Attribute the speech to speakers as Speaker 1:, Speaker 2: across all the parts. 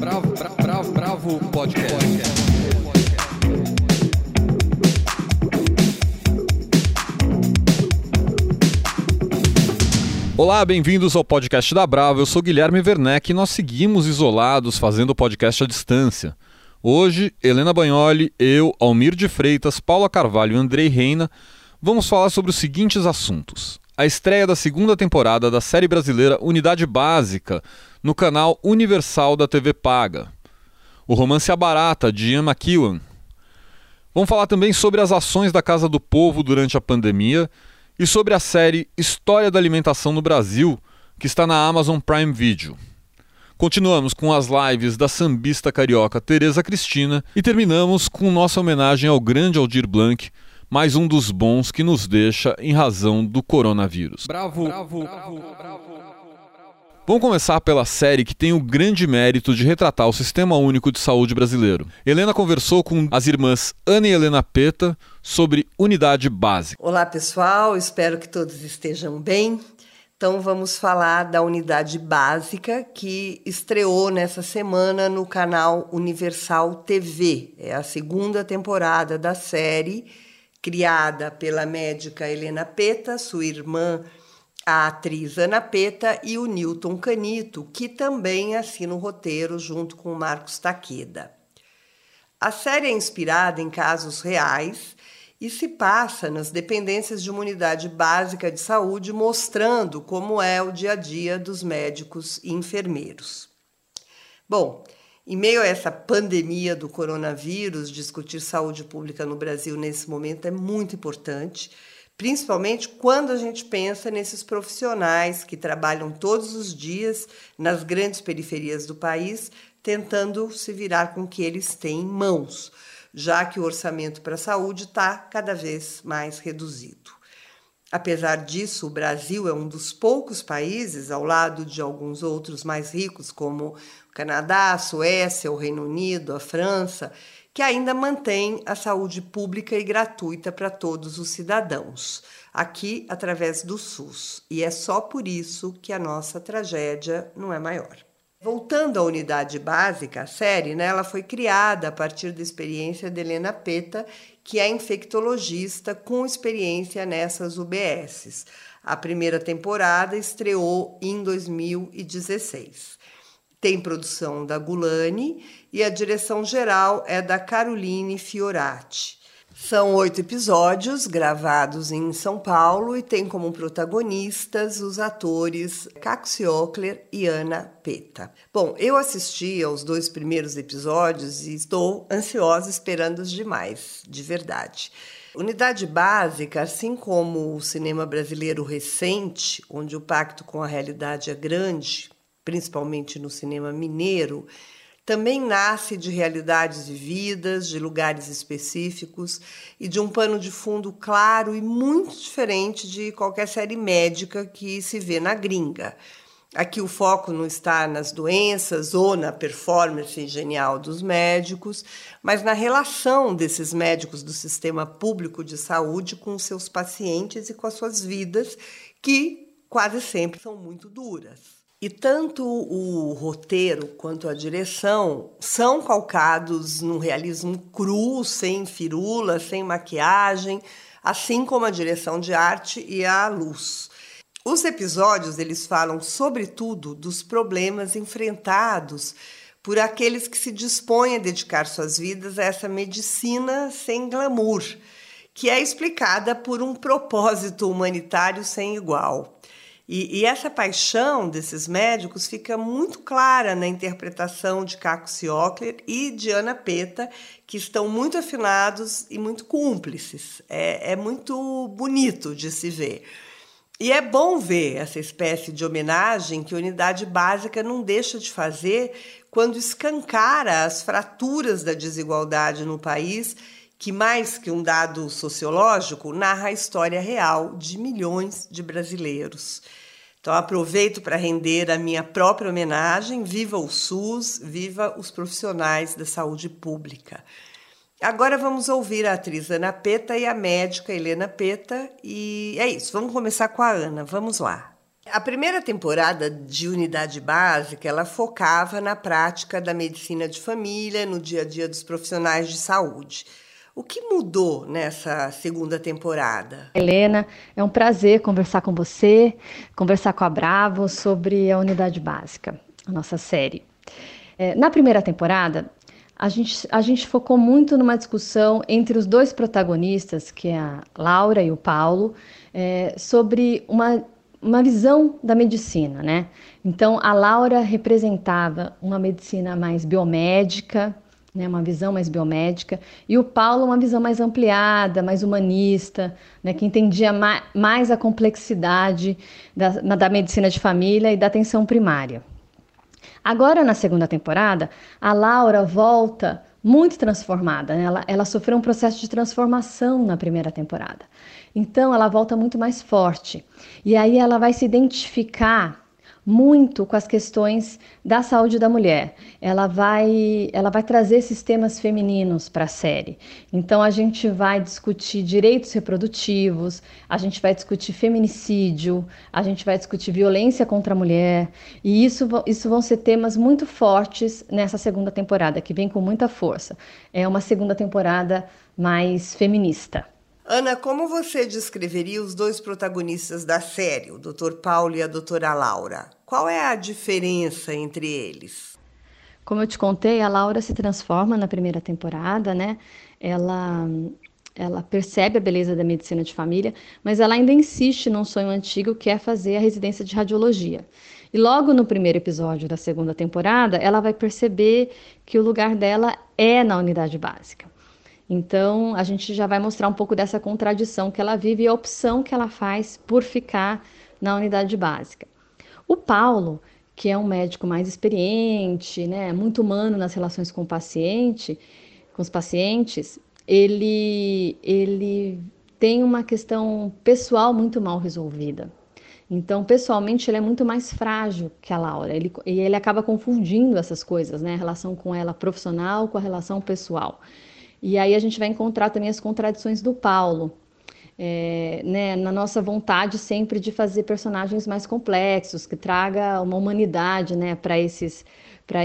Speaker 1: Bravo, bravo, bravo, bravo podcast. Olá, bem-vindos ao podcast da Bravo. Eu sou Guilherme Werneck e nós seguimos isolados fazendo o podcast à distância. Hoje, Helena Bagnoli, eu, Almir de Freitas, Paula Carvalho e Andrei Reina vamos falar sobre os seguintes assuntos. A estreia da segunda temporada da série brasileira Unidade Básica no canal Universal da TV Paga. O romance A Barata, de Ian McEwan. Vamos falar também sobre as ações da Casa do Povo durante a pandemia e sobre a série História da Alimentação no Brasil, que está na Amazon Prime Video. Continuamos com as lives da sambista carioca Tereza Cristina e terminamos com nossa homenagem ao grande Aldir Blanc, mais um dos bons que nos deixa em razão do coronavírus. Bravo, bravo, bravo, bravo. Vamos começar pela série que tem o grande mérito de retratar o Sistema Único de Saúde brasileiro. Helena conversou com as irmãs Ana e Helena Peta sobre unidade básica.
Speaker 2: Olá, pessoal, espero que todos estejam bem. Então vamos falar da unidade básica que estreou nessa semana no canal Universal TV. É a segunda temporada da série, criada pela médica Helena Peta, sua irmã, a atriz Ana Peta e o Newton Canito, que também assina o roteiro junto com o Marcos Taqueda. A série é inspirada em casos reais e se passa nas dependências de uma unidade básica de saúde, mostrando como é o dia a dia dos médicos e enfermeiros. Bom, em meio a essa pandemia do coronavírus, discutir saúde pública no Brasil nesse momento é muito importante, principalmente quando a gente pensa nesses profissionais que trabalham todos os dias nas grandes periferias do país, tentando se virar com o que eles têm em mãos já que o orçamento para a saúde está cada vez mais reduzido. Apesar disso, o Brasil é um dos poucos países, ao lado de alguns outros mais ricos, como o Canadá, a Suécia, o Reino Unido, a França, que ainda mantém a saúde pública e gratuita para todos os cidadãos, aqui através do SUS. E é só por isso que a nossa tragédia não é maior. Voltando à unidade básica, a série, né, ela foi criada a partir da experiência de Helena Peta, que é infectologista com experiência nessas UBSs. A primeira temporada estreou em 2016. Tem produção da Gulani e a direção geral é da Caroline Fiorati. São oito episódios gravados em São Paulo e tem como protagonistas os atores Caxi Ockler e Ana Peta. Bom, eu assisti aos dois primeiros episódios e estou ansiosa esperando os demais, de verdade. Unidade básica, assim como o cinema brasileiro recente, onde o pacto com a realidade é grande, principalmente no cinema mineiro, também nasce de realidades vividas, de lugares específicos e de um pano de fundo claro e muito diferente de qualquer série médica que se vê na gringa. Aqui o foco não está nas doenças ou na performance genial dos médicos, mas na relação desses médicos do sistema público de saúde com seus pacientes e com as suas vidas, que quase sempre são muito duras. E tanto o roteiro quanto a direção são calcados num realismo cru, sem firula, sem maquiagem, assim como a direção de arte e a luz. Os episódios eles falam sobretudo dos problemas enfrentados por aqueles que se dispõem a dedicar suas vidas a essa medicina sem glamour, que é explicada por um propósito humanitário sem igual. E, e, essa paixão desses médicos fica muito clara na interpretação de Caco Ciocler e de Ana Peta, que estão muito afinados e muito cúmplices. É, é muito bonito de se ver. E é bom ver essa espécie de homenagem que a unidade básica não deixa de fazer quando escancara as fraturas da desigualdade no país que mais que um dado sociológico narra a história real de milhões de brasileiros. Então aproveito para render a minha própria homenagem. Viva o SUS, viva os profissionais da saúde pública. Agora vamos ouvir a atriz Ana Peta e a médica Helena Peta. E é isso, vamos começar com a Ana. Vamos lá. A primeira temporada de Unidade Básica, ela focava na prática da medicina de família, no dia a dia dos profissionais de saúde. O que mudou nessa segunda temporada?
Speaker 3: Helena, é um prazer conversar com você, conversar com a Bravo sobre a Unidade Básica, a nossa série. É, na primeira temporada, a gente, a gente focou muito numa discussão entre os dois protagonistas, que é a Laura e o Paulo, é, sobre uma, uma visão da medicina, né? Então, a Laura representava uma medicina mais biomédica, né, uma visão mais biomédica, e o Paulo uma visão mais ampliada, mais humanista, né, que entendia ma mais a complexidade da, da medicina de família e da atenção primária. Agora, na segunda temporada, a Laura volta muito transformada. Né? Ela, ela sofreu um processo de transformação na primeira temporada. Então, ela volta muito mais forte. E aí ela vai se identificar muito com as questões da saúde da mulher. Ela vai, ela vai trazer esses temas femininos para a série. Então a gente vai discutir direitos reprodutivos, a gente vai discutir feminicídio, a gente vai discutir violência contra a mulher. E isso, isso vão ser temas muito fortes nessa segunda temporada, que vem com muita força. É uma segunda temporada mais feminista.
Speaker 2: Ana, como você descreveria os dois protagonistas da série, o Dr. Paulo e a doutora Laura? Qual é a diferença entre eles?
Speaker 3: Como eu te contei, a Laura se transforma na primeira temporada, né? Ela ela percebe a beleza da medicina de família, mas ela ainda insiste num sonho antigo que é fazer a residência de radiologia. E logo no primeiro episódio da segunda temporada, ela vai perceber que o lugar dela é na unidade básica. Então, a gente já vai mostrar um pouco dessa contradição que ela vive e a opção que ela faz por ficar na unidade básica. O Paulo, que é um médico mais experiente, né, muito humano nas relações com o paciente, com os pacientes, ele, ele tem uma questão pessoal muito mal resolvida. Então, pessoalmente, ele é muito mais frágil que a Laura. Ele, e ele acaba confundindo essas coisas, né? A relação com ela profissional com a relação pessoal. E aí a gente vai encontrar também as contradições do Paulo, é, né, na nossa vontade sempre de fazer personagens mais complexos, que traga uma humanidade né, para esses,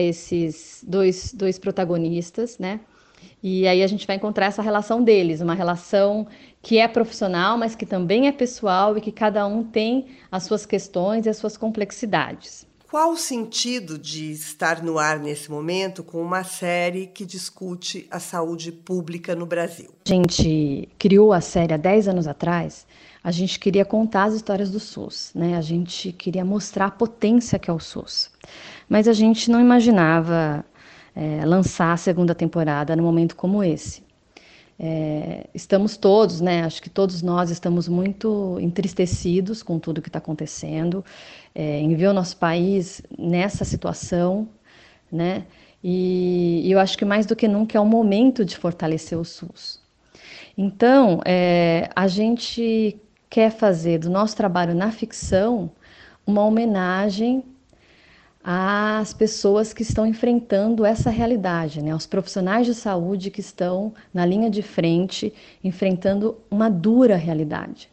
Speaker 3: esses dois, dois protagonistas, né? E aí a gente vai encontrar essa relação deles, uma relação que é profissional, mas que também é pessoal e que cada um tem as suas questões e as suas complexidades.
Speaker 2: Qual o sentido de estar no ar nesse momento com uma série que discute a saúde pública no Brasil?
Speaker 3: A gente criou a série há 10 anos atrás. A gente queria contar as histórias do SUS, né? A gente queria mostrar a potência que é o SUS. Mas a gente não imaginava é, lançar a segunda temporada num momento como esse. É, estamos todos, né? Acho que todos nós estamos muito entristecidos com tudo que está acontecendo, é, em ver o nosso país nessa situação, né? E, e, eu acho que mais do que nunca é o momento de fortalecer o SUS. Então, é, a gente quer fazer do nosso trabalho na ficção uma homenagem às pessoas que estão enfrentando essa realidade, né? aos profissionais de saúde que estão na linha de frente enfrentando uma dura realidade.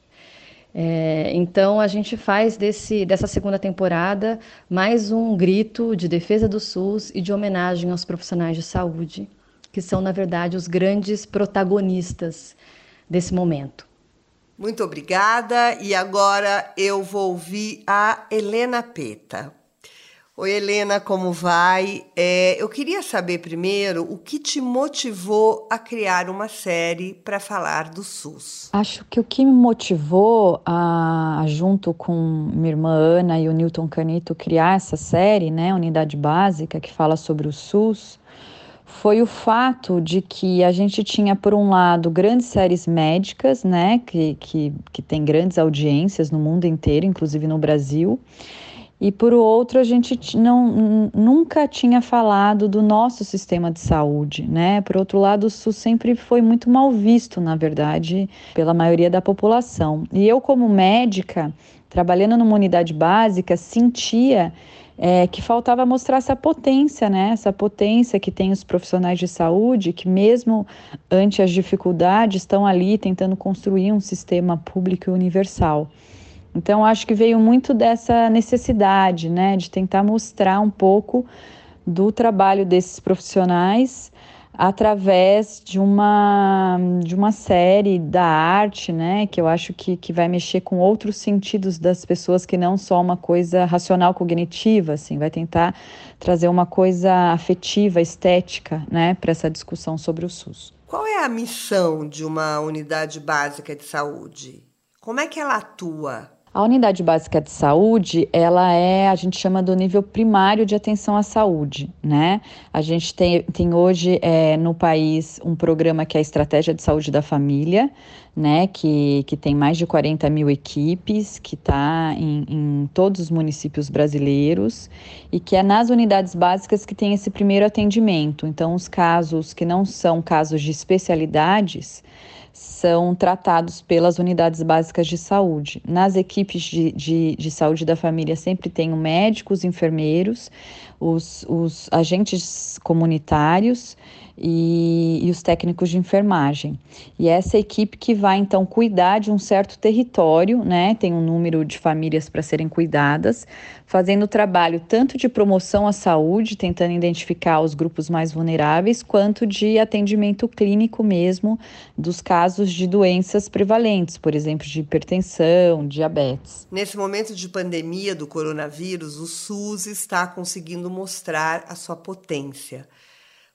Speaker 3: É, então a gente faz desse, dessa segunda temporada mais um grito de defesa do SUS e de homenagem aos profissionais de saúde, que são, na verdade, os grandes protagonistas desse momento.
Speaker 2: Muito obrigada. E agora eu vou ouvir a Helena Peta. Oi, Helena, como vai? É, eu queria saber primeiro o que te motivou a criar uma série para falar do SUS.
Speaker 4: Acho que o que me motivou a, junto com minha irmã Ana e o Newton Canito, criar essa série, né, Unidade Básica, que fala sobre o SUS, foi o fato de que a gente tinha, por um lado, grandes séries médicas, né, que, que, que tem grandes audiências no mundo inteiro, inclusive no Brasil e por outro a gente não, nunca tinha falado do nosso sistema de saúde, né? Por outro lado, o SUS sempre foi muito mal visto, na verdade, pela maioria da população. E eu, como médica, trabalhando numa unidade básica, sentia é, que faltava mostrar essa potência, né? Essa potência que tem os profissionais de saúde, que mesmo ante as dificuldades estão ali tentando construir um sistema público e universal. Então, acho que veio muito dessa necessidade, né, de tentar mostrar um pouco do trabalho desses profissionais através de uma, de uma série da arte, né, que eu acho que, que vai mexer com outros sentidos das pessoas que não só uma coisa racional cognitiva, assim, vai tentar trazer uma coisa afetiva, estética, né, para essa discussão sobre o SUS.
Speaker 2: Qual é a missão de uma unidade básica de saúde? Como é que ela atua?
Speaker 4: A unidade básica de saúde, ela é, a gente chama do nível primário de atenção à saúde, né? A gente tem, tem hoje é, no país um programa que é a Estratégia de Saúde da Família, né? Que, que tem mais de 40 mil equipes, que está em, em todos os municípios brasileiros e que é nas unidades básicas que tem esse primeiro atendimento. Então, os casos que não são casos de especialidades, são tratados pelas unidades básicas de saúde. Nas equipes de, de, de saúde da família sempre tem médicos, enfermeiros, os, os agentes comunitários e, e, os técnicos de enfermagem. E essa equipe que vai então cuidar de um certo território, né? Tem um número de famílias para serem cuidadas, fazendo trabalho tanto de promoção à saúde, tentando identificar os grupos mais vulneráveis, quanto de atendimento clínico mesmo dos casos de doenças prevalentes, por exemplo, de hipertensão, diabetes.
Speaker 2: Nesse momento de pandemia do coronavírus, o SUS está conseguindo mostrar a sua potência.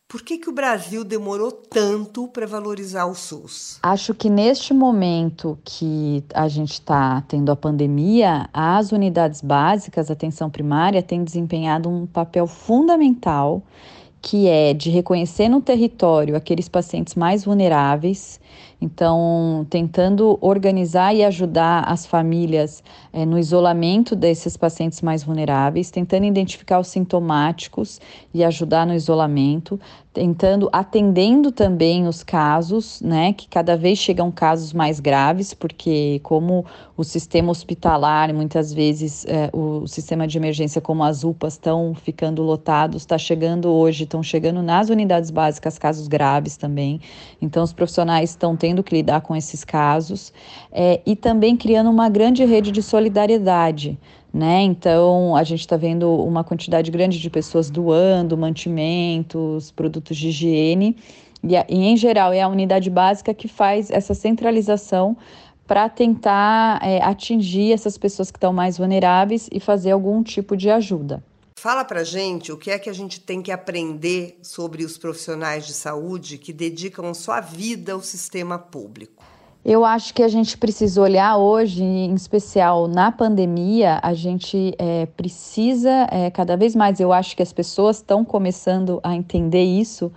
Speaker 2: Por que, que o Brasil demorou tanto para valorizar o SUS?
Speaker 4: Acho que neste momento que a gente está tendo a pandemia, as unidades básicas, atenção primária, têm desempenhado um papel fundamental, que é de reconhecer no território aqueles pacientes mais vulneráveis então, tentando organizar e ajudar as famílias é, no isolamento desses pacientes mais vulneráveis, tentando identificar os sintomáticos e ajudar no isolamento, tentando, atendendo também os casos, né, que cada vez chegam casos mais graves, porque como o sistema hospitalar, muitas vezes é, o sistema de emergência como as UPAs estão ficando lotados, está chegando hoje, estão chegando nas unidades básicas casos graves também, então os profissionais estão tendo que lidar com esses casos é, e também criando uma grande rede de solidariedade. Né? Então, a gente está vendo uma quantidade grande de pessoas doando mantimentos, produtos de higiene, e, e em geral é a unidade básica que faz essa centralização para tentar é, atingir essas pessoas que estão mais vulneráveis e fazer algum tipo de ajuda.
Speaker 2: Fala para gente o que é que a gente tem que aprender sobre os profissionais de saúde que dedicam sua vida ao sistema público.
Speaker 4: Eu acho que a gente precisa olhar hoje, em especial na pandemia, a gente é, precisa é, cada vez mais. Eu acho que as pessoas estão começando a entender isso,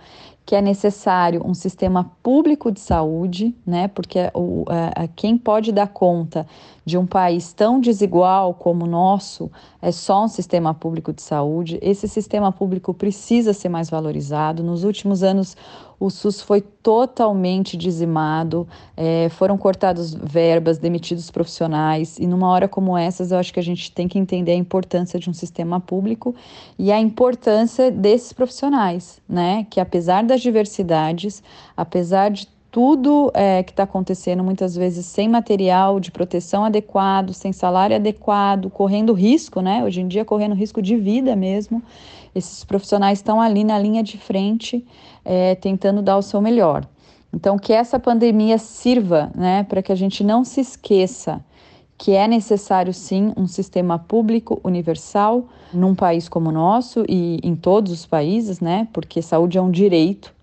Speaker 4: que é necessário um sistema público de saúde, né? Porque o, a, a, quem pode dar conta de um país tão desigual como o nosso é só um sistema público de saúde. Esse sistema público precisa ser mais valorizado. Nos últimos anos, o SUS foi totalmente dizimado, é, foram cortadas verbas, demitidos profissionais, e numa hora como essas, eu acho que a gente tem que entender a importância de um sistema público e a importância desses profissionais, né? Que apesar das diversidades, apesar de tudo é, que está acontecendo, muitas vezes sem material de proteção adequado, sem salário adequado, correndo risco, né? Hoje em dia, correndo risco de vida mesmo. Esses profissionais estão ali na linha de frente, é, tentando dar o seu melhor. Então, que essa pandemia sirva né, para que a gente não se esqueça que é necessário sim um sistema público universal num país como o nosso e em todos os países, né? Porque saúde é um direito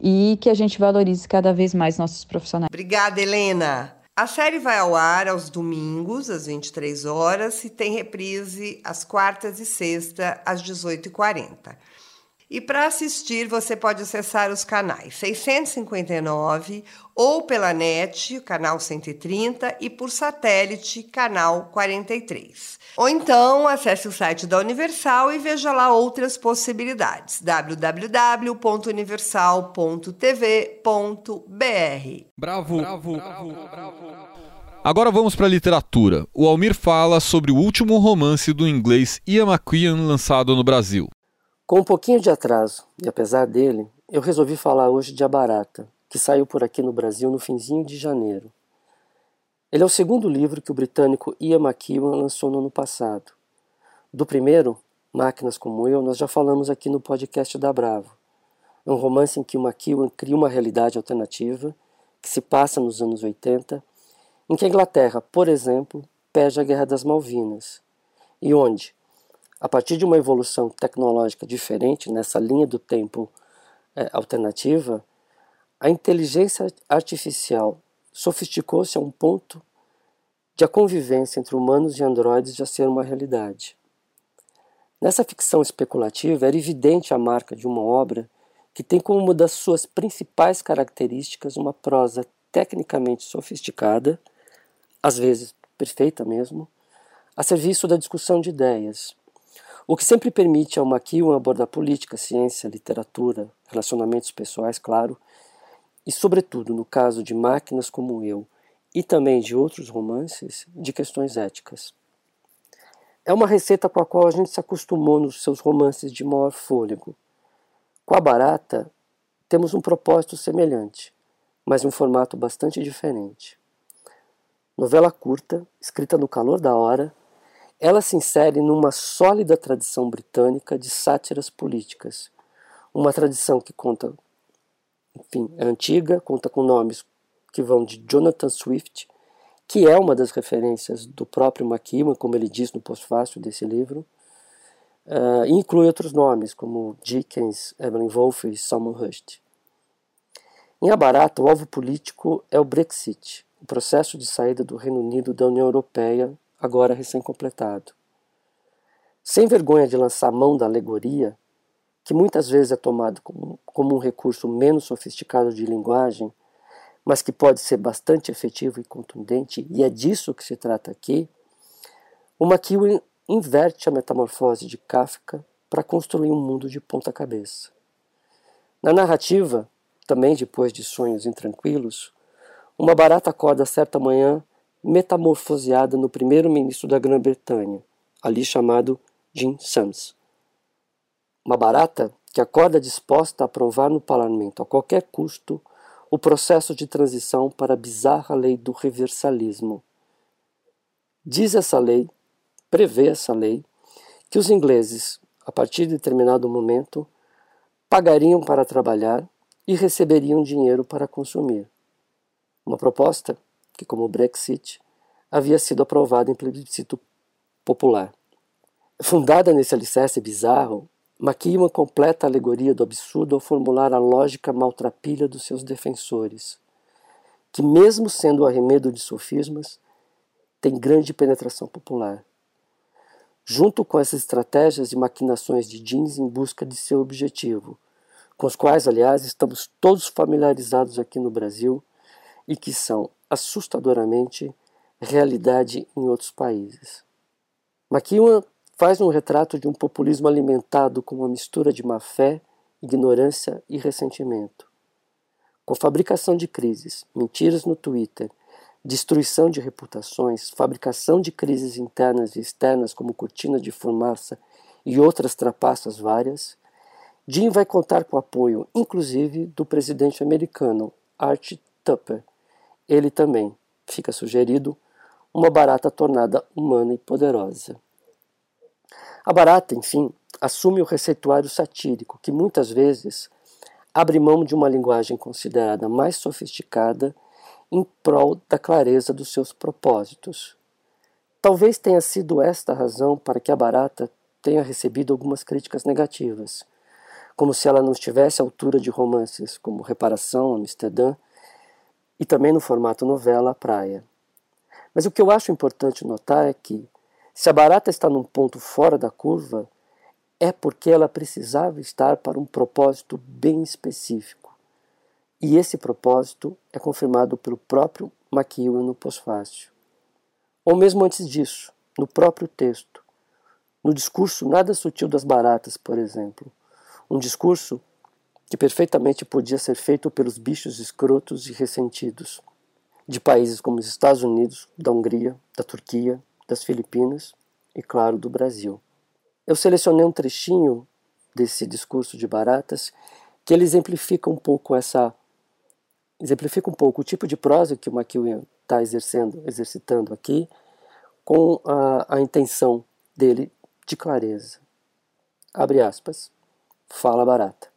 Speaker 4: e que a gente valorize cada vez mais nossos profissionais.
Speaker 2: Obrigada, Helena. A série vai ao ar aos domingos, às 23 horas, e tem reprise às quartas e sexta, às 18h40. E para assistir, você pode acessar os canais 659 ou pela net, canal 130, e por satélite, canal 43. Ou então acesse o site da Universal e veja lá outras possibilidades: www.universal.tv.br.
Speaker 1: Bravo, bravo, bravo, bravo. Agora vamos para a literatura. O Almir fala sobre o último romance do inglês Ian McQueen lançado no Brasil.
Speaker 5: Com um pouquinho de atraso, e apesar dele, eu resolvi falar hoje de A Barata, que saiu por aqui no Brasil no finzinho de janeiro. Ele é o segundo livro que o britânico Ian McEwan lançou no ano passado. Do primeiro, Máquinas como Eu, nós já falamos aqui no podcast da Bravo. É um romance em que o McEwan cria uma realidade alternativa que se passa nos anos 80, em que a Inglaterra, por exemplo, perde a Guerra das Malvinas, e onde, a partir de uma evolução tecnológica diferente nessa linha do tempo é, alternativa, a inteligência artificial sofisticou-se a um ponto de a convivência entre humanos e androides já ser uma realidade. Nessa ficção especulativa, era evidente a marca de uma obra que tem como uma das suas principais características uma prosa tecnicamente sofisticada, às vezes perfeita mesmo, a serviço da discussão de ideias, o que sempre permite ao McEwan abordar política, ciência, literatura, relacionamentos pessoais, claro, e, sobretudo, no caso de Máquinas como Eu e também de outros romances, de questões éticas. É uma receita com a qual a gente se acostumou nos seus romances de maior fôlego. Com a Barata, temos um propósito semelhante, mas um formato bastante diferente. Novela curta, escrita no calor da hora, ela se insere numa sólida tradição britânica de sátiras políticas, uma tradição que conta enfim, é antiga, conta com nomes que vão de Jonathan Swift, que é uma das referências do próprio McEwan, como ele diz no pós-fácil desse livro, uh, e inclui outros nomes, como Dickens, Evelyn Wolfe e Salman Rushdie. Em Abarata, o alvo político é o Brexit, o processo de saída do Reino Unido da União Europeia, agora recém-completado. Sem vergonha de lançar mão da alegoria, que muitas vezes é tomado como, como um recurso menos sofisticado de linguagem, mas que pode ser bastante efetivo e contundente, e é disso que se trata aqui, o McEwan inverte a metamorfose de Kafka para construir um mundo de ponta cabeça. Na narrativa, também depois de sonhos intranquilos, uma barata acorda certa manhã metamorfoseada no primeiro-ministro da Grã-Bretanha, ali chamado Jim Sams. Uma barata que acorda disposta a aprovar no parlamento a qualquer custo o processo de transição para a bizarra lei do reversalismo. Diz essa lei, prevê essa lei, que os ingleses, a partir de determinado momento, pagariam para trabalhar e receberiam dinheiro para consumir. Uma proposta que, como o Brexit, havia sido aprovada em plebiscito popular. Fundada nesse alicerce bizarro, McEwan completa a alegoria do absurdo ao formular a lógica maltrapilha dos seus defensores, que, mesmo sendo o arremedo de sofismas, tem grande penetração popular. Junto com essas estratégias e maquinações de jeans em busca de seu objetivo, com os quais, aliás, estamos todos familiarizados aqui no Brasil e que são assustadoramente realidade em outros países. McEwan faz um retrato de um populismo alimentado com uma mistura de má fé, ignorância e ressentimento. Com fabricação de crises, mentiras no Twitter, destruição de reputações, fabricação de crises internas e externas como cortina de fumaça e outras trapaças várias, Jim vai contar com o apoio, inclusive, do presidente americano, Art Tupper. Ele também, fica sugerido, uma barata tornada humana e poderosa. A barata, enfim, assume o receituário satírico, que muitas vezes abre mão de uma linguagem considerada mais sofisticada em prol da clareza dos seus propósitos. Talvez tenha sido esta a razão para que a barata tenha recebido algumas críticas negativas, como se ela não estivesse à altura de romances como Reparação, Amsterdã e também no formato novela Praia. Mas o que eu acho importante notar é que, se a barata está num ponto fora da curva, é porque ela precisava estar para um propósito bem específico. E esse propósito é confirmado pelo próprio McEwan no pós-fácil. Ou mesmo antes disso, no próprio texto, no discurso nada sutil das baratas, por exemplo. Um discurso que perfeitamente podia ser feito pelos bichos escrotos e ressentidos de países como os Estados Unidos, da Hungria, da Turquia, das Filipinas e, claro, do Brasil. Eu selecionei um trechinho desse discurso de Baratas que ele exemplifica um pouco essa exemplifica um pouco o tipo de prosa que o McEwan está exercendo, exercitando aqui, com a, a intenção dele de clareza. Abre aspas. Fala barata.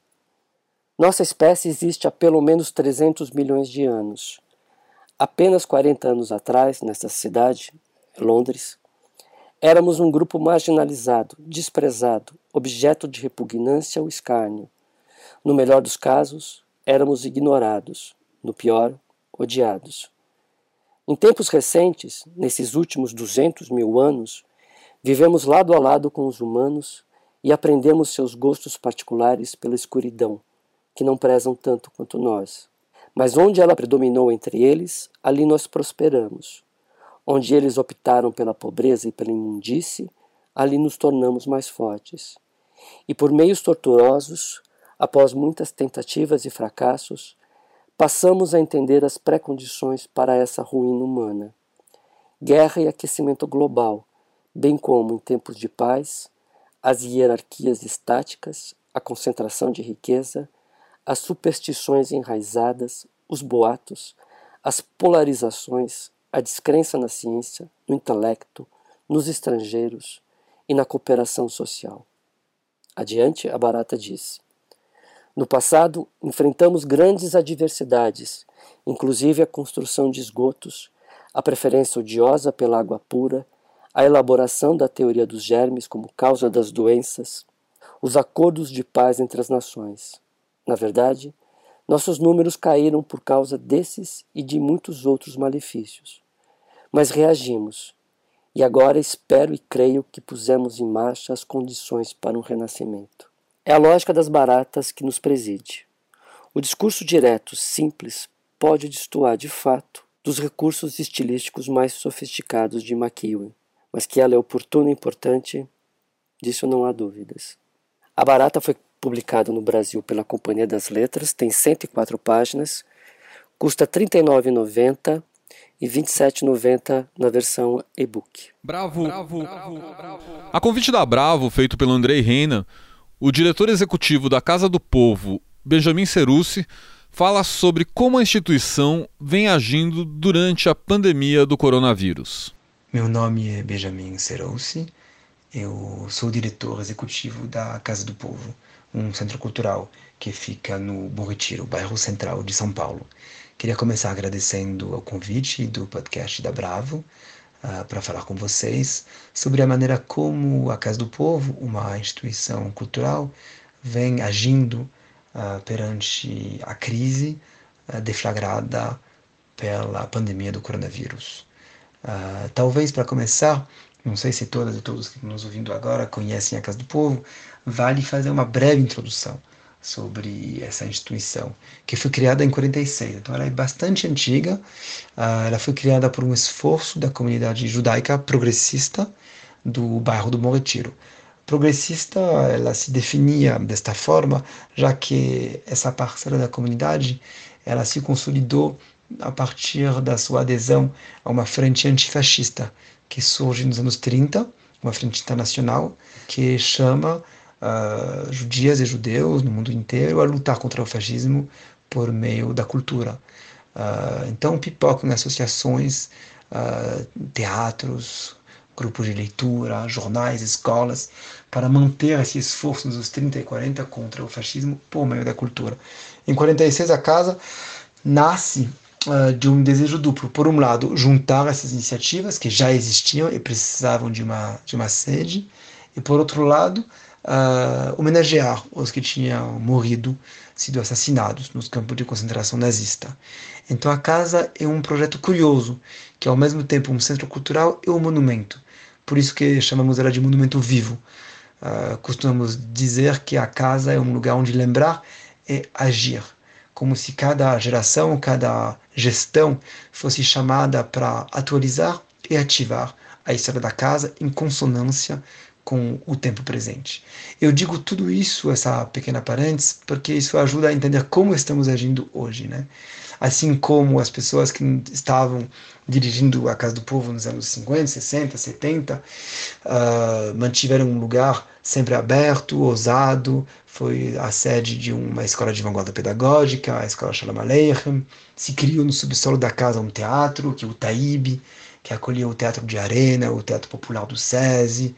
Speaker 5: Nossa espécie existe há pelo menos 300 milhões de anos. Apenas 40 anos atrás, nesta cidade, Londres, éramos um grupo marginalizado, desprezado, objeto de repugnância ou escárnio. No melhor dos casos, éramos ignorados, no pior, odiados. Em tempos recentes, nesses últimos 200 mil anos, vivemos lado a lado com os humanos e aprendemos seus gostos particulares pela escuridão, que não prezam tanto quanto nós. Mas onde ela predominou entre eles, ali nós prosperamos. Onde eles optaram pela pobreza e pela imundície, ali nos tornamos mais fortes. E por meios torturosos, após muitas tentativas e fracassos, passamos a entender as pré-condições para essa ruína humana. Guerra e aquecimento global, bem como, em tempos de paz, as hierarquias estáticas, a concentração de riqueza, as superstições enraizadas, os boatos, as polarizações, a descrença na ciência, no intelecto, nos estrangeiros e na cooperação social. Adiante, a Barata diz: No passado, enfrentamos grandes adversidades, inclusive a construção de esgotos, a preferência odiosa pela água pura a elaboração da teoria dos germes como causa das doenças, os acordos de paz entre as nações. Na verdade, nossos números caíram por causa desses e de muitos outros malefícios. Mas reagimos, e agora espero e creio que pusemos em marcha as condições para um renascimento. É a lógica das baratas que nos preside. O discurso direto, simples, pode destoar de fato dos recursos estilísticos mais sofisticados de McEwen mas que ela é oportuna e importante, disso não há dúvidas. A Barata foi publicada no Brasil pela Companhia das Letras, tem 104 páginas, custa R$ 39,90 e R$ 27,90 na versão e-book.
Speaker 1: Bravo. Bravo, bravo, bravo! A convite da Bravo, feito pelo Andrei Reina, o diretor executivo da Casa do Povo, Benjamin Cerucci, fala sobre como a instituição vem agindo durante a pandemia do coronavírus.
Speaker 6: Meu nome é Benjamin Serouci, eu sou diretor executivo da Casa do Povo, um centro cultural que fica no Bom Retiro, bairro central de São Paulo. Queria começar agradecendo o convite do podcast da Bravo uh, para falar com vocês sobre a maneira como a Casa do Povo, uma instituição cultural, vem agindo uh, perante a crise uh, deflagrada pela pandemia do coronavírus. Talvez para começar, não sei se todas e todos que estão nos ouvindo agora conhecem a Casa do Povo, vale fazer uma breve introdução sobre essa instituição, que foi criada em 46, então ela é bastante antiga. Uh, ela foi criada por um esforço da comunidade judaica progressista do bairro do Bom Retiro. Progressista, ela se definia desta forma, já que essa parcela da comunidade ela se consolidou a partir da sua adesão a uma frente antifascista que surge nos anos 30, uma frente internacional que chama uh, judias e judeus no mundo inteiro a lutar contra o fascismo por meio da cultura. Uh, então pipocam associações, uh, teatros, grupos de leitura, jornais, escolas, para manter esse esforço nos 30 e 40 contra o fascismo por meio da cultura. Em 46 a casa nasce de um desejo duplo. Por um lado, juntar essas iniciativas que já existiam e precisavam de uma, de uma sede, e por outro lado, uh, homenagear os que tinham morrido, sido assassinados nos campos de concentração nazista. Então a casa é um projeto curioso, que é ao mesmo tempo um centro cultural e um monumento. Por isso que chamamos ela de monumento vivo. Uh, costumamos dizer que a casa é um lugar onde lembrar é agir como se cada geração, cada gestão fosse chamada para atualizar e ativar a história da casa em consonância com o tempo presente. Eu digo tudo isso, essa pequena parênteses, porque isso ajuda a entender como estamos agindo hoje, né? Assim como as pessoas que estavam dirigindo a Casa do Povo nos anos 50, 60, 70, uh, mantiveram um lugar sempre aberto, ousado, foi a sede de uma escola de vanguarda pedagógica, a Escola Shalom Aleichem, se criou no subsolo da casa um teatro, que é o Taíbe, que acolheu o Teatro de Arena, o Teatro Popular do SESI,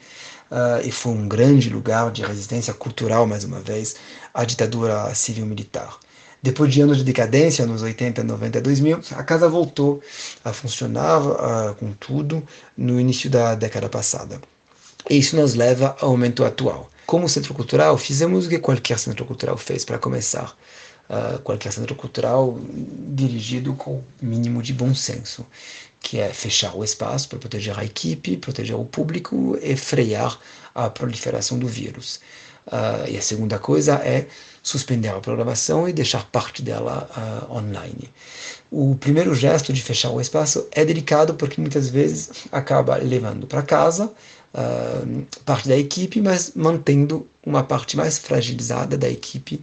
Speaker 6: uh, e foi um grande lugar de resistência cultural, mais uma vez, à ditadura civil-militar. Depois de anos de decadência, nos 80, 90, 2000, a casa voltou a funcionar uh, com tudo no início da década passada. E isso nos leva ao momento atual. Como centro cultural, fizemos o que qualquer centro cultural fez para começar. Uh, qualquer centro cultural dirigido com o mínimo de bom senso que é fechar o espaço para proteger a equipe, proteger o público e frear a proliferação do vírus. Uh, e a segunda coisa é suspender a programação e deixar parte dela uh, online. O primeiro gesto de fechar o espaço é delicado porque muitas vezes acaba levando para casa uh, parte da equipe, mas mantendo uma parte mais fragilizada da equipe,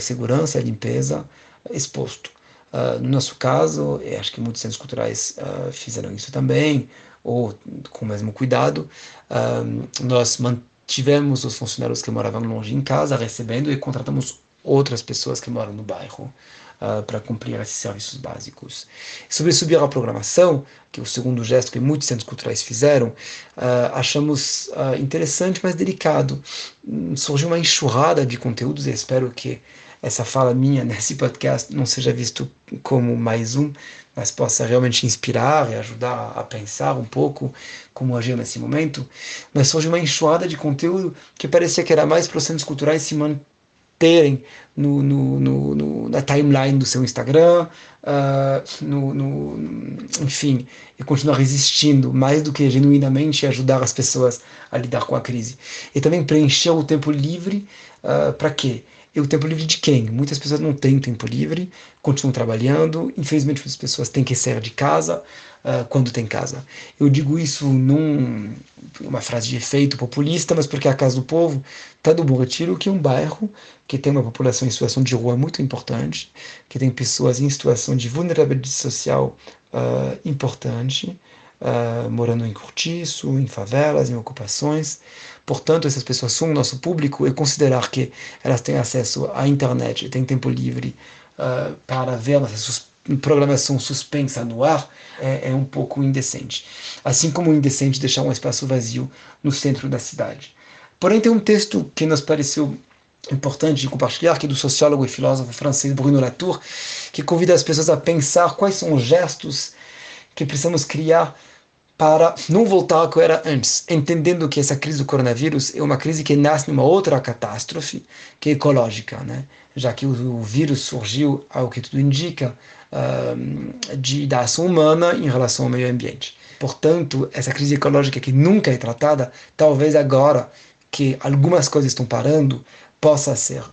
Speaker 6: segurança, limpeza, exposto. Uh, no nosso caso, acho que muitos centros culturais uh, fizeram isso também, ou com o mesmo cuidado. Uh, nós mantivemos os funcionários que moravam longe em casa, recebendo, e contratamos outras pessoas que moram no bairro para cumprir esses serviços básicos. Sobre subir a programação, que é o segundo gesto que muitos centros culturais fizeram, achamos interessante, mas delicado. Hum, surgiu uma enxurrada de conteúdos e espero que essa fala minha nesse podcast não seja visto como mais um, mas possa realmente inspirar e ajudar a pensar um pouco como agir nesse momento. Mas surge uma enxuada de conteúdo que parecia que era mais para os centros culturais se manterem no, no, no, no na timeline do seu Instagram, uh, no, enfim, e continuar resistindo mais do que genuinamente ajudar as pessoas a lidar com a crise. E também preencher o tempo livre uh, para quê? E o tempo livre de quem? Muitas pessoas não têm tempo livre, continuam trabalhando. Infelizmente, muitas pessoas têm que sair de casa uh, quando tem casa. Eu digo isso num uma frase de efeito populista, mas porque a Casa do Povo está do Bom Retiro, que é um bairro que tem uma população em situação de rua muito importante, que tem pessoas em situação de vulnerabilidade social uh, importante, uh, morando em cortiço, em favelas, em ocupações. Portanto, essas pessoas são o nosso público e considerar que elas têm acesso à internet e têm tempo livre uh, para ver essa programação suspensa no ar é, é, um pouco indecente. Assim como indecente deixar um espaço vazio no centro da cidade. Porém, tem um texto que nos pareceu importante de compartilhar, que é do sociólogo e filósofo francês Bruno Latour, que convida as pessoas a pensar quais são os gestos que precisamos criar para não voltar ao que era antes, entendendo que essa crise do coronavírus é uma crise que nasce numa outra catástrofe, que é ecológica, né? já que o, o vírus surgiu, ao que tudo indica, uh, de, da ação humana em relação ao meio ambiente. Portanto, essa crise ecológica que nunca é tratada, talvez agora que algumas coisas estão parando, possa ser uh,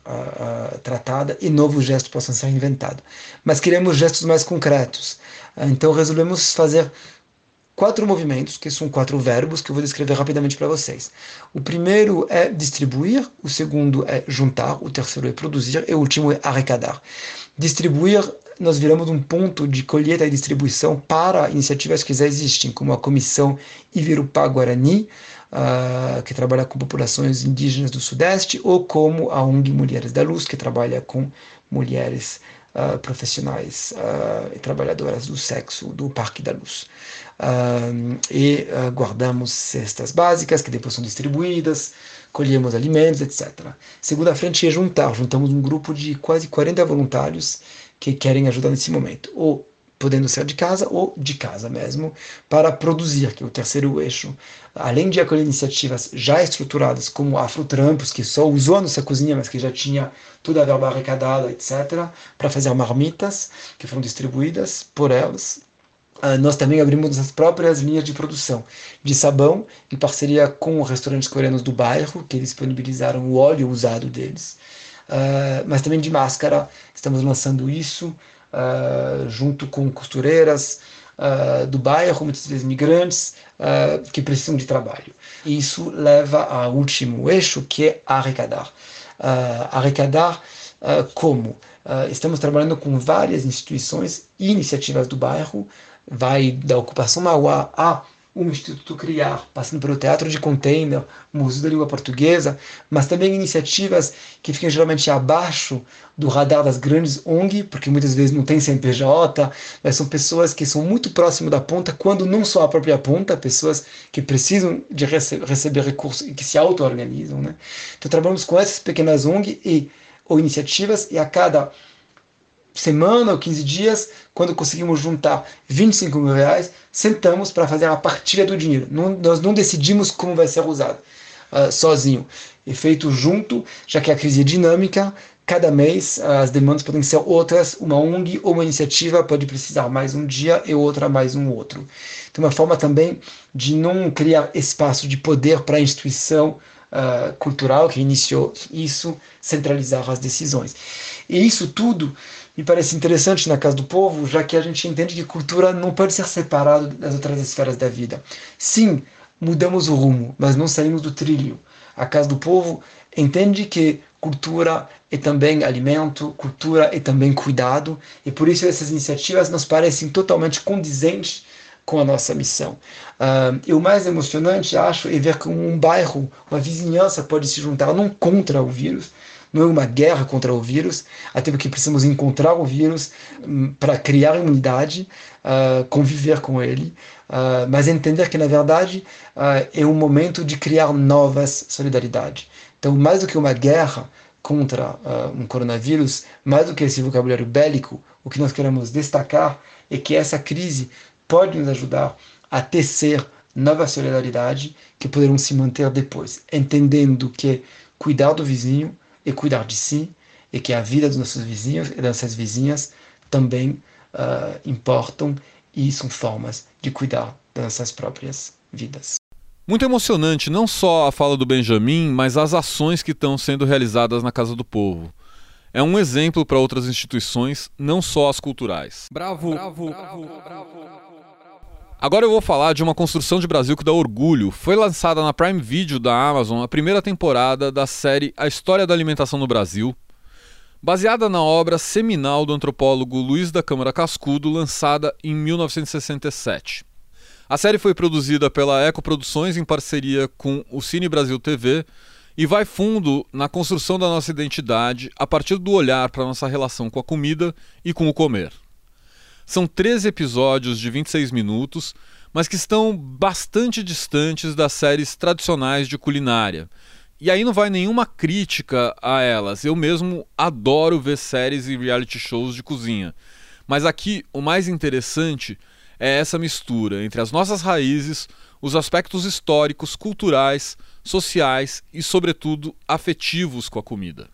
Speaker 6: uh, tratada e novos gestos possam ser inventados. Mas queremos gestos mais concretos. então resolvemos fazer quatro movimentos, que são quatro verbos que eu vou descrever rapidamente para vocês. O primeiro é distribuir, o segundo é juntar, o terceiro é produzir e o último é arrecadar. Distribuir, nós viramos um ponto de colheita e distribuição para iniciativas que já existem, como a Comissão Ivirupá Guarani, uh, que trabalha com populações indígenas do Sudeste, ou como a ONG Mulheres da Luz, que trabalha com mulheres uh, profissionais uh, e trabalhadoras do sexo do Parque da Luz. Uh, e guardamos cestas básicas que depois são distribuídas, colhemos alimentos, etc. Segunda frente é juntar, juntamos um grupo de quase 40 voluntários que querem ajudar nesse momento, ou podendo ser de casa ou de casa mesmo, para produzir, que é o terceiro eixo. Além de acolher iniciativas já estruturadas, como Afrotrampos, que só usou a nossa cozinha, mas que já tinha toda a verba arrecadada, etc., para fazer marmitas, que foram distribuídas por elas. Uh, nós também abrimos as próprias linhas de produção de sabão, em parceria com restaurantes coreanos do bairro, que disponibilizaram o óleo usado deles. Uh, mas também de máscara, estamos lançando isso uh, junto com costureiras uh, do bairro, muitas vezes migrantes, uh, que precisam de trabalho. E isso leva ao último eixo, que é arrecadar. Arrecadar como? Estamos trabalhando com várias instituições e iniciativas do bairro, vai da ocupação Mauá a um Instituto Criar, passando pelo Teatro de Container, Museu da Língua Portuguesa, mas também iniciativas que ficam geralmente abaixo do radar das grandes ONG, porque muitas vezes não tem CNPJ, mas são pessoas que são muito próximas da ponta, quando não só a própria ponta, pessoas que precisam de rece receber recursos e que se auto-organizam. Né? Então trabalhamos com essas pequenas ONG e ou iniciativas e a cada semana ou 15 dias, quando conseguimos juntar 25 mil reais, sentamos para fazer a partilha do dinheiro. Não, nós não decidimos como vai ser usado uh, sozinho. É feito junto, já que a crise é dinâmica, cada mês as demandas podem ser outras, uma ONG ou uma iniciativa pode precisar mais um dia e outra mais um outro. Então, uma forma também de não criar espaço de poder para a instituição uh, cultural que iniciou isso, centralizar as decisões. E isso tudo me parece interessante na Casa do Povo, já que a gente entende que cultura não pode ser separado das outras esferas da vida. Sim, mudamos o rumo, mas não saímos do trilho. A Casa do Povo entende que cultura é também alimento, cultura é também cuidado, e por isso essas iniciativas nos parecem totalmente condizentes com a nossa missão. Uh, e o mais emocionante, acho, é ver como um bairro, uma vizinhança pode se juntar não contra o vírus, não é uma guerra contra o vírus, até porque precisamos encontrar o vírus um, para criar imunidade, uh, conviver com ele, uh, mas entender que, na verdade, uh, é um momento de criar novas solidariedades. Então, mais do que uma guerra contra um coronavírus, mais do que esse vocabulário bélico, o que nós queremos destacar é que essa crise pode nos ajudar a tecer nova solidariedade que poderão se manter depois, entendendo que cuidar do vizinho e cuidar de si, e que a vida dos nossos vizinhos e das nossas vizinhas também uh, importam e são formas de cuidar das nossas próprias vidas.
Speaker 1: Muito emocionante não só a fala do Benjamin, mas as ações que estão sendo realizadas na Casa do Povo. É um exemplo para outras instituições, não só as culturais. Bravo, bravo, bravo, bravo. Agora eu vou falar de uma construção de Brasil que dá orgulho. Foi lançada na Prime Video da Amazon a primeira temporada da série A História da Alimentação no Brasil, baseada na obra seminal do antropólogo Luiz da Câmara Cascudo, lançada em 1967. A série foi produzida pela Eco Produções em parceria com o Cine Brasil TV e vai fundo na construção da nossa identidade a partir do olhar para nossa relação com a comida e com o comer. São 13 episódios de 26 minutos, mas que estão bastante distantes das séries tradicionais de culinária. E aí não vai nenhuma crítica a elas. Eu mesmo adoro ver séries e reality shows de cozinha. Mas aqui o mais interessante é essa mistura entre as nossas raízes, os aspectos históricos, culturais, sociais e, sobretudo, afetivos com a comida.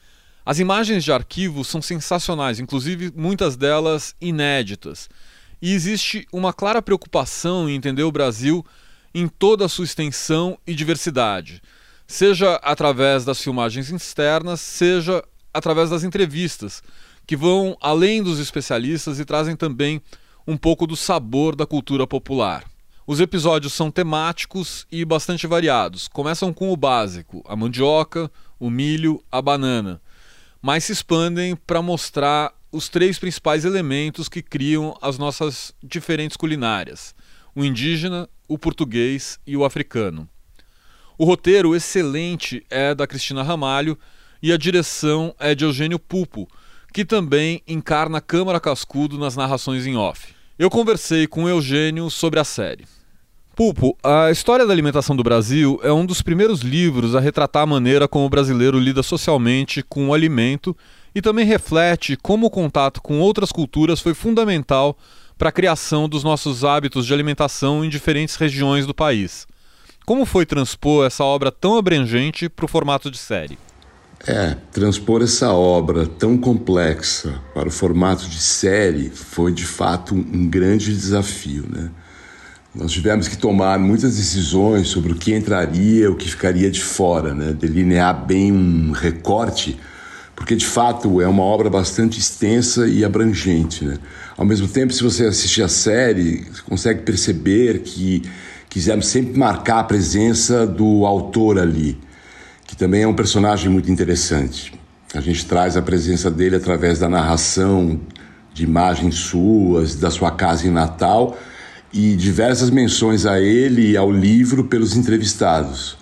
Speaker 1: As imagens de arquivo são sensacionais, inclusive muitas delas inéditas. E existe uma clara preocupação em entender o Brasil em toda a sua extensão e diversidade, seja através das filmagens externas, seja através das entrevistas, que vão além dos especialistas e trazem também um pouco do sabor da cultura popular. Os episódios são temáticos e bastante variados. Começam com o básico: a mandioca, o milho, a banana mas se expandem para mostrar os três principais elementos que criam as nossas diferentes culinárias: o indígena, o português e o africano. O roteiro excelente é da Cristina Ramalho e a direção é de Eugênio Pupo, que também encarna Câmara Cascudo nas narrações em off. Eu conversei com Eugênio sobre a série. Pulpo, a História da Alimentação do Brasil é um dos primeiros livros a retratar a maneira como o brasileiro lida socialmente com o alimento e também reflete como o contato com outras culturas foi fundamental para a criação dos nossos hábitos de alimentação em diferentes regiões do país. Como foi transpor essa obra tão abrangente para o formato de série?
Speaker 7: É, transpor essa obra tão complexa para o formato de série foi de fato um grande desafio, né? Nós tivemos que tomar muitas decisões sobre o que entraria, o que ficaria de fora, né? delinear bem um recorte, porque de fato é uma obra bastante extensa e abrangente. Né? Ao mesmo tempo, se você assistir a série, você consegue perceber que, quisemos sempre marcar a presença do autor ali, que também é um personagem muito interessante. A gente traz a presença dele através da narração de imagens suas, da sua casa em Natal e diversas menções a ele e ao livro pelos entrevistados.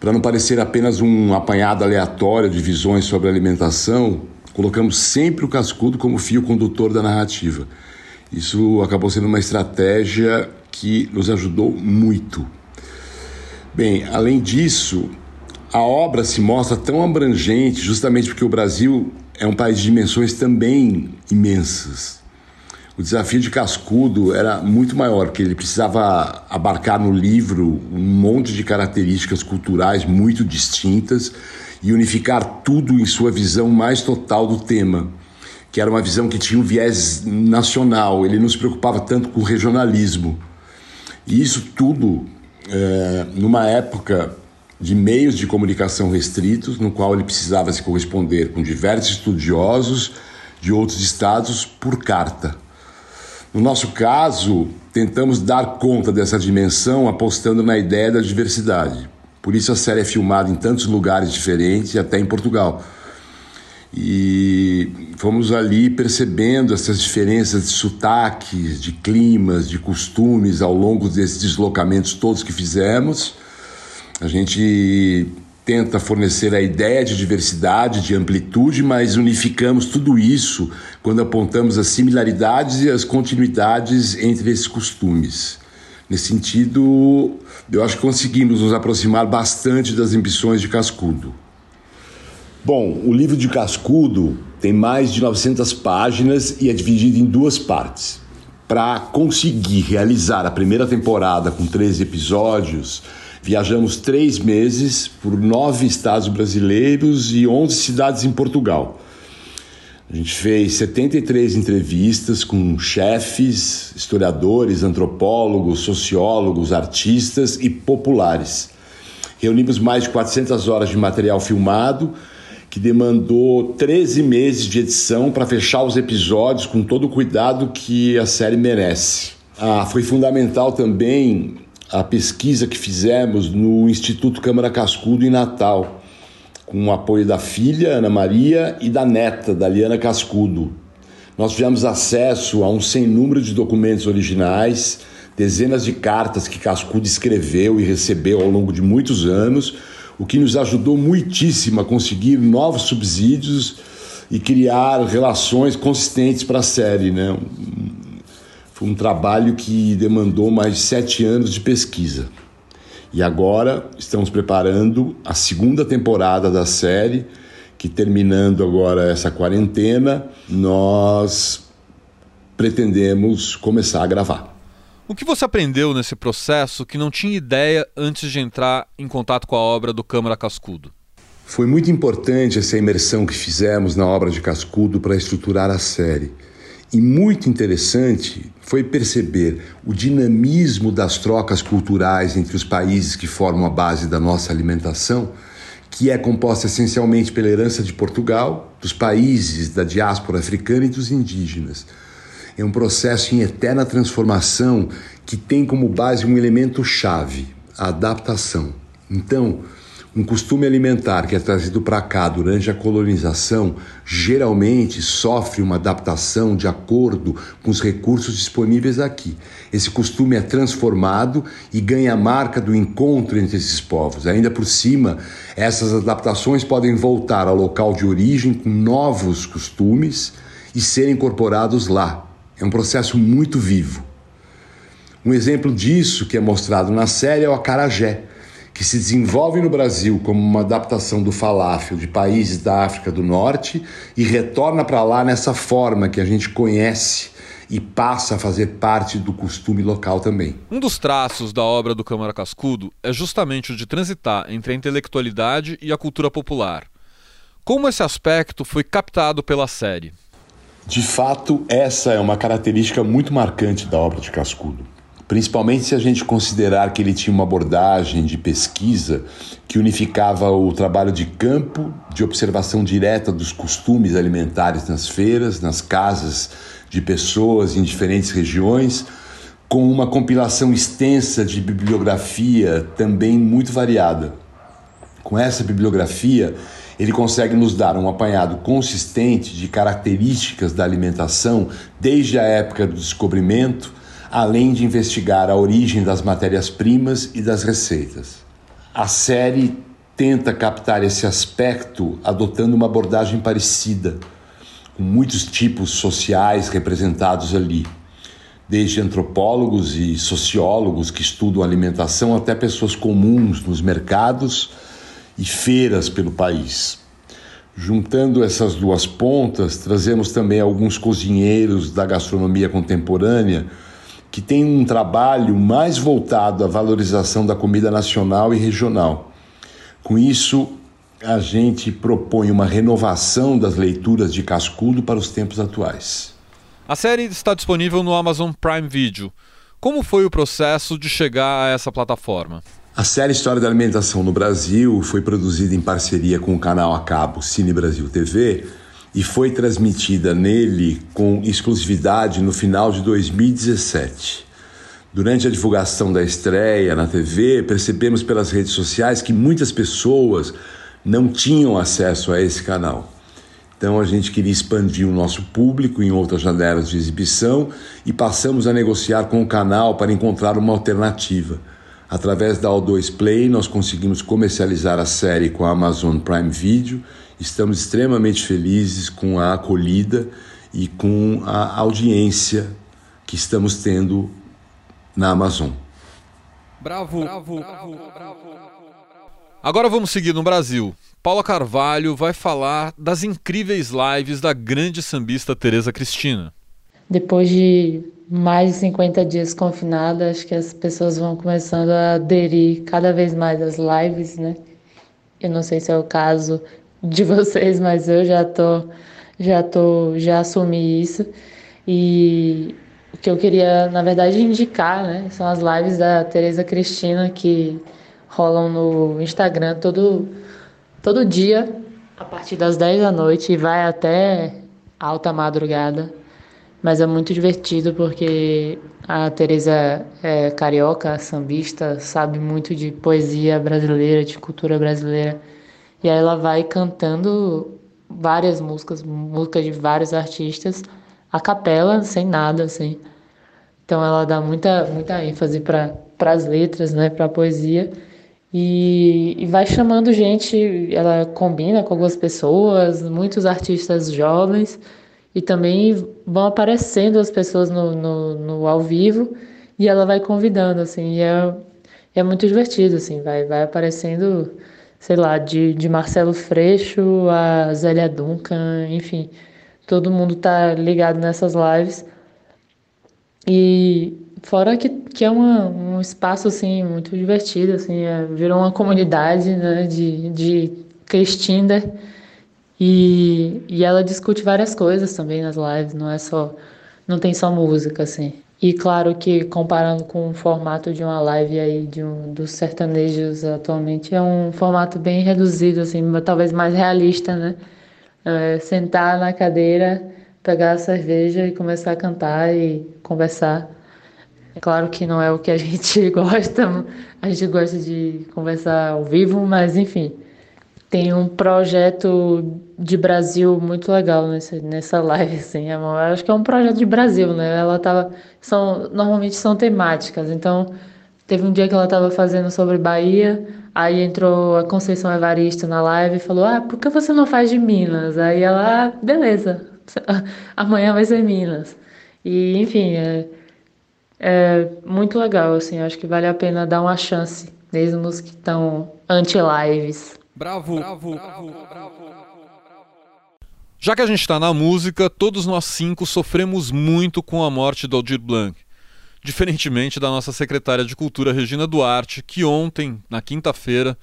Speaker 7: Para não parecer apenas um apanhado aleatório de visões sobre alimentação, colocamos sempre o cascudo como fio condutor da narrativa. Isso acabou sendo uma estratégia que nos ajudou muito. Bem, além disso, a obra se mostra tão abrangente justamente porque o Brasil é um país de dimensões também imensas. O desafio de Cascudo era muito maior, porque ele precisava abarcar no livro um monte de características culturais muito distintas e unificar tudo em sua visão mais total do tema, que era uma visão que tinha um viés nacional, ele não se preocupava tanto com o regionalismo. E isso tudo é, numa época de meios de comunicação restritos, no qual ele precisava se corresponder com diversos estudiosos de outros estados por carta. No nosso caso, tentamos dar conta dessa dimensão apostando na ideia da diversidade. Por isso a série é filmada em tantos lugares diferentes até em Portugal. E fomos ali percebendo essas diferenças de sotaques, de climas, de costumes ao longo desses deslocamentos todos que fizemos. A gente tenta fornecer a ideia de diversidade, de amplitude, mas unificamos tudo isso quando apontamos as similaridades e as continuidades entre esses costumes. Nesse sentido, eu acho que conseguimos nos aproximar bastante das ambições de Cascudo. Bom, o livro de Cascudo tem mais de 900 páginas e é dividido em duas partes. Para conseguir realizar a primeira temporada com 13 episódios, viajamos três meses por nove estados brasileiros e 11 cidades em Portugal. A gente fez 73 entrevistas com chefes, historiadores, antropólogos, sociólogos, artistas e populares. Reunimos mais de 400 horas de material filmado que demandou 13 meses de edição para fechar os episódios com todo o cuidado que a série merece. Ah, foi fundamental também a pesquisa que fizemos no Instituto Câmara Cascudo em Natal, com o apoio da filha, Ana Maria, e da neta, Daliana Cascudo. Nós tivemos acesso a um sem número de documentos originais, dezenas de cartas que Cascudo escreveu e recebeu ao longo de muitos anos, o que nos ajudou muitíssimo a conseguir novos subsídios e criar relações consistentes para a série. Né? Foi um trabalho que demandou mais de sete anos de pesquisa. E agora estamos preparando a segunda temporada da série, que terminando agora essa quarentena, nós pretendemos começar a gravar.
Speaker 1: O que você aprendeu nesse processo que não tinha ideia antes de entrar em contato com a obra do Câmara Cascudo?
Speaker 7: Foi muito importante essa imersão que fizemos na obra de Cascudo para estruturar a série. E muito interessante foi perceber o dinamismo das trocas culturais entre os países que formam a base da nossa alimentação, que é composta essencialmente pela herança de Portugal, dos países da diáspora africana e dos indígenas é um processo em eterna transformação que tem como base um elemento chave, a adaptação. Então, um costume alimentar que é trazido para cá durante a colonização geralmente sofre uma adaptação de acordo com os recursos disponíveis aqui. Esse costume é transformado e ganha a marca do encontro entre esses povos. Ainda por cima, essas adaptações podem voltar ao local de origem com novos costumes e serem incorporados lá, é um processo muito vivo. Um exemplo disso que é mostrado na série é o acarajé, que se desenvolve no Brasil como uma adaptação do falafel de países da África do Norte e retorna para lá nessa forma que a gente conhece e passa a fazer parte do costume local também.
Speaker 1: Um dos traços da obra do Câmara Cascudo é justamente o de transitar entre a intelectualidade e a cultura popular. Como esse aspecto foi captado pela série?
Speaker 7: De fato, essa é uma característica muito marcante da obra de Cascudo, principalmente se a gente considerar que ele tinha uma abordagem de pesquisa que unificava o trabalho de campo, de observação direta dos costumes alimentares nas feiras, nas casas de pessoas em diferentes regiões, com uma compilação extensa de bibliografia também muito variada. Com essa bibliografia, ele consegue nos dar um apanhado consistente de características da alimentação desde a época do descobrimento, além de investigar a origem das matérias-primas e das receitas. A série tenta captar esse aspecto adotando uma abordagem parecida, com muitos tipos sociais representados ali, desde antropólogos e sociólogos que estudam alimentação até pessoas comuns nos mercados e feiras pelo país. Juntando essas duas pontas, trazemos também alguns cozinheiros da gastronomia contemporânea que têm um trabalho mais voltado à valorização da comida nacional e regional. Com isso, a gente propõe uma renovação das leituras de Cascudo para os tempos atuais.
Speaker 1: A série está disponível no Amazon Prime Video. Como foi o processo de chegar a essa plataforma?
Speaker 7: A série História da Alimentação no Brasil foi produzida em parceria com o canal a cabo Cine Brasil TV e foi transmitida nele com exclusividade no final de 2017. Durante a divulgação da estreia na TV, percebemos pelas redes sociais que muitas pessoas não tinham acesso a esse canal. Então a gente queria expandir o nosso público em outras janelas de exibição e passamos a negociar com o canal para encontrar uma alternativa. Através da O2 Play, nós conseguimos comercializar a série com a Amazon Prime Video. Estamos extremamente felizes com a acolhida e com a audiência que estamos tendo na Amazon.
Speaker 1: Bravo, bravo, bravo, bravo. Agora vamos seguir no Brasil. Paula Carvalho vai falar das incríveis lives da grande sambista Tereza Cristina.
Speaker 8: Depois de mais de 50 dias confinada, acho que as pessoas vão começando a aderir cada vez mais às lives, né? Eu não sei se é o caso de vocês, mas eu já tô já tô já assumi isso. E o que eu queria, na verdade, indicar, né, são as lives da Tereza Cristina que rolam no Instagram todo todo dia a partir das 10 da noite e vai até alta madrugada mas é muito divertido porque a Teresa é carioca, sambista, sabe muito de poesia brasileira, de cultura brasileira. E aí ela vai cantando várias músicas, músicas de vários artistas, a capela, sem nada, assim. Então ela dá muita, muita ênfase para as letras, né, para a poesia. E, e vai chamando gente, ela combina com algumas pessoas, muitos artistas jovens e também vão aparecendo as pessoas no, no, no ao vivo e ela vai convidando, assim, e é, é muito divertido, assim, vai, vai aparecendo, sei lá, de, de Marcelo Freixo a Zélia Duncan, enfim, todo mundo tá ligado nessas lives. E fora que, que é uma, um espaço, assim, muito divertido, assim, é, virou uma comunidade, né, de, de Cristina e, e ela discute várias coisas também nas lives, não é só. Não tem só música, assim. E claro que comparando com o formato de uma live aí de um, dos sertanejos atualmente, é um formato bem reduzido, assim, talvez mais realista, né? É, sentar na cadeira, pegar a cerveja e começar a cantar e conversar. É claro que não é o que a gente gosta, a gente gosta de conversar ao vivo, mas enfim, tem um projeto de Brasil muito legal nessa, nessa live, assim. É eu acho que é um projeto de Brasil, né? Ela tava. São, normalmente são temáticas. Então, teve um dia que ela estava fazendo sobre Bahia, aí entrou a Conceição Evaristo na live e falou: Ah, por que você não faz de Minas? Aí ela, ah, beleza, amanhã vai ser Minas. E, enfim, é, é muito legal, assim. Acho que vale a pena dar uma chance, mesmo os que estão anti-lives.
Speaker 1: Bravo. Bravo. Bravo. Bravo. Já que a gente está na música, todos nós cinco sofremos muito com a morte do Aldir Blanc. Diferentemente da nossa secretária de Cultura, Regina Duarte, que ontem, na quinta-feira,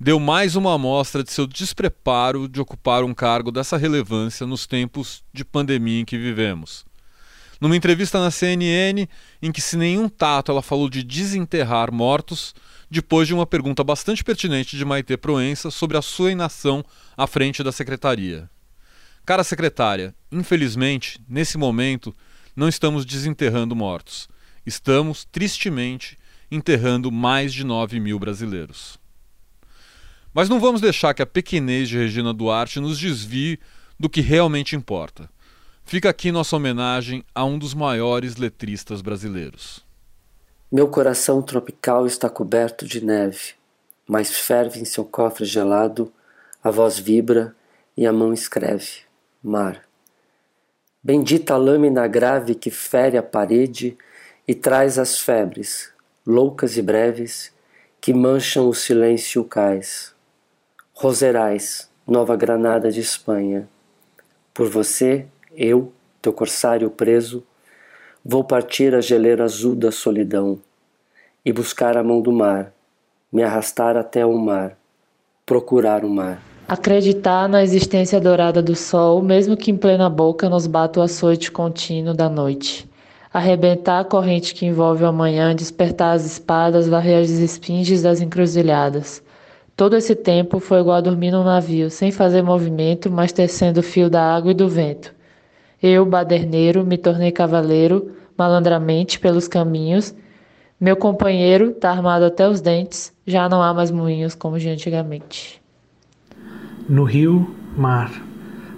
Speaker 1: deu mais uma amostra de seu despreparo de ocupar um cargo dessa relevância nos tempos de pandemia em que vivemos. Numa entrevista na CNN, em que sem nenhum tato ela falou de desenterrar mortos, depois de uma pergunta bastante pertinente de Maite Proença sobre a sua inação à frente da secretaria. Cara secretária, infelizmente, nesse momento, não estamos desenterrando mortos. Estamos, tristemente, enterrando mais de 9 mil brasileiros. Mas não vamos deixar que a pequenez de Regina Duarte nos desvie do que realmente importa. Fica aqui nossa homenagem a um dos maiores letristas brasileiros.
Speaker 5: Meu coração tropical está coberto de neve, mas ferve em seu cofre gelado, a voz vibra e a mão escreve: Mar. Bendita a lâmina grave que fere a parede e traz as febres, loucas e breves, que mancham o silêncio cais. Roserais, Nova Granada de Espanha. Por você, eu, teu corsário preso, vou partir a geleira azul da solidão e buscar a mão do mar, me arrastar até o mar, procurar o mar.
Speaker 8: Acreditar na existência dourada do sol, mesmo que em plena boca nos bata o açoite contínuo da noite. Arrebentar a corrente que envolve o amanhã, despertar as espadas, varrer as esfinges das encruzilhadas. Todo esse tempo foi igual a dormir num navio, sem fazer movimento, mas tecendo o fio da água e do vento. Eu, baderneiro, me tornei cavaleiro, malandramente, pelos caminhos. Meu companheiro tá armado até os dentes, já não há mais moinhos como de antigamente.
Speaker 9: No rio, mar,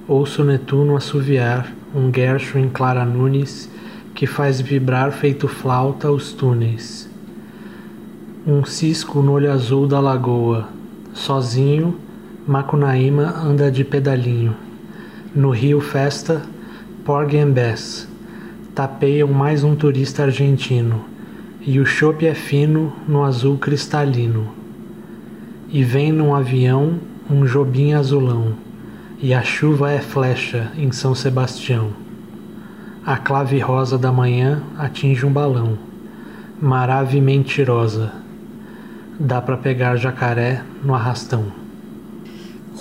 Speaker 9: ouço Netuno assoviar, um Gershwin Clara Nunes, que faz vibrar feito flauta os túneis. Um cisco no olho azul da lagoa, sozinho, Macunaíma anda de pedalinho. No rio festa, Porgy and Bess, tapeiam mais um turista argentino, e o chope é fino no azul cristalino. E vem num avião um Jobim azulão, e a chuva é flecha em São Sebastião. A clave rosa da manhã atinge um balão, marave mentirosa. Dá para pegar jacaré no arrastão.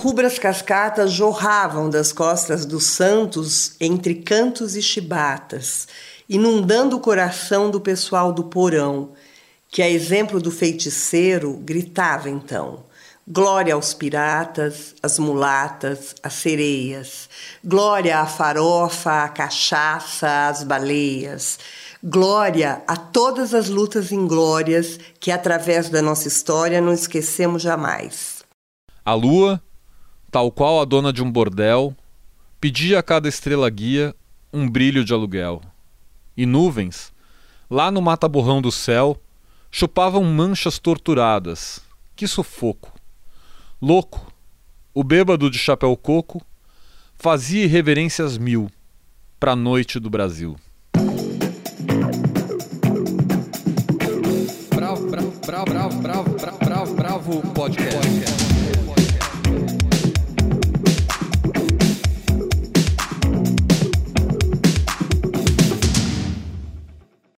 Speaker 2: Rubras cascatas jorravam das costas dos santos entre cantos e chibatas, inundando o coração do pessoal do porão, que, a exemplo do feiticeiro, gritava então: Glória aos piratas, às mulatas, às sereias. Glória à farofa, à cachaça, às baleias. Glória a todas as lutas inglórias que, através da nossa história, não esquecemos jamais.
Speaker 1: A lua, tal qual a dona de um bordel, pedia a cada estrela guia um brilho de aluguel. E nuvens, lá no mata-borrão do céu, chupavam manchas torturadas. Que sufoco! Louco, o bêbado de chapéu coco fazia irreverências mil para a noite do Brasil. Bravo, bravo, bravo, bravo, bravo, bravo, bravo podcast.